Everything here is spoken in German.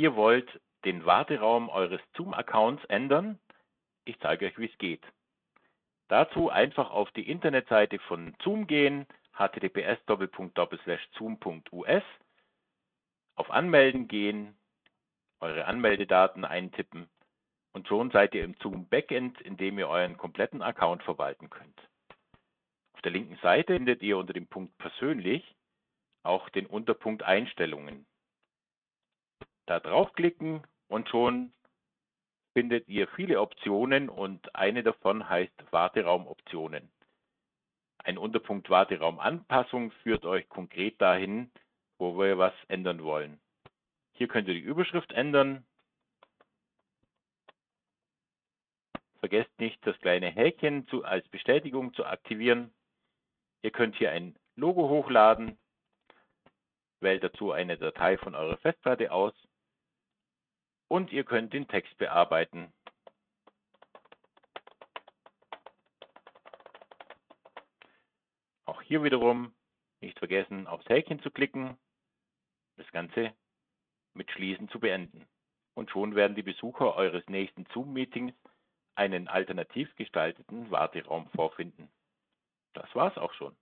Ihr wollt den Warteraum eures Zoom-Accounts ändern. Ich zeige euch, wie es geht. Dazu einfach auf die Internetseite von Zoom gehen, https://zoom.us, auf Anmelden gehen, eure Anmeldedaten eintippen und schon seid ihr im Zoom Backend, in dem ihr euren kompletten Account verwalten könnt. Auf der linken Seite findet ihr unter dem Punkt Persönlich auch den Unterpunkt Einstellungen. Da draufklicken und schon findet ihr viele Optionen und eine davon heißt Warteraumoptionen. Ein Unterpunkt Warteraumanpassung führt euch konkret dahin, wo wir was ändern wollen. Hier könnt ihr die Überschrift ändern. Vergesst nicht, das kleine Häkchen zu, als Bestätigung zu aktivieren. Ihr könnt hier ein Logo hochladen, wählt dazu eine Datei von eurer Festplatte aus und ihr könnt den Text bearbeiten. Auch hier wiederum nicht vergessen, aufs Häkchen zu klicken, das Ganze mit Schließen zu beenden. Und schon werden die Besucher eures nächsten Zoom-Meetings einen alternativ gestalteten Warteraum vorfinden. Das war's auch schon.